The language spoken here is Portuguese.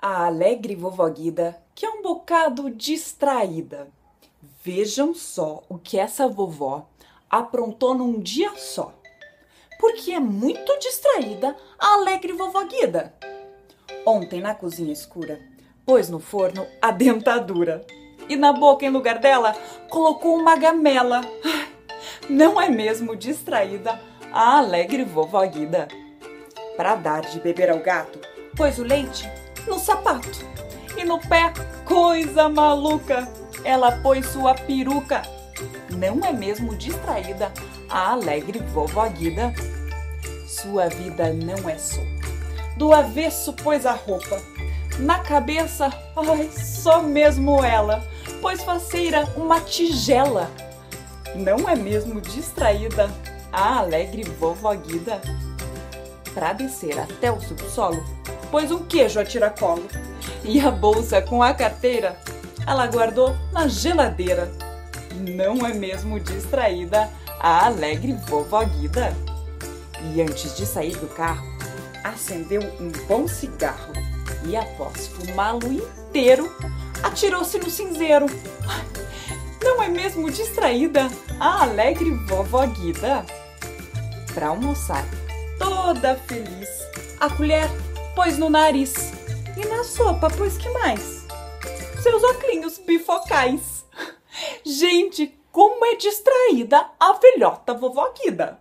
A alegre vovó Guida, que é um bocado distraída. Vejam só o que essa vovó aprontou num dia só. Porque é muito distraída a alegre vovó Guida. Ontem na cozinha escura, pôs no forno a dentadura. E na boca, em lugar dela, colocou uma gamela. Não é mesmo distraída a alegre vovó Guida? Para dar de beber ao gato, pôs o leite no sapato. E no pé, coisa maluca, ela pôs sua peruca. Não é mesmo distraída a alegre vovó Guida? Sua vida não é solta. Do avesso pôs a roupa. Na cabeça, ai, só mesmo ela, pôs faceira uma tigela. Não é mesmo distraída a alegre vovó Guida? Para descer até o subsolo, pôs um queijo a tiracolo. E a bolsa com a carteira, ela guardou na geladeira. Não é mesmo distraída a alegre vovó Guida? E antes de sair do carro, acendeu um bom cigarro e, após fumá-lo inteiro, atirou-se no cinzeiro. Não é mesmo distraída a alegre vovó Guida? Para almoçar, toda feliz, a colher pôs no nariz e na sopa pôs que mais? Seus óculos bifocais. Gente, como é distraída a velhota vovó Guida!